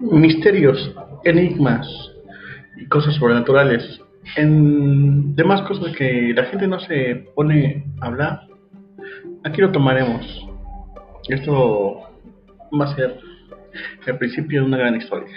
misterios, enigmas y cosas sobrenaturales. En demás cosas que la gente no se pone a hablar, aquí lo tomaremos. Esto va a ser el principio de una gran historia.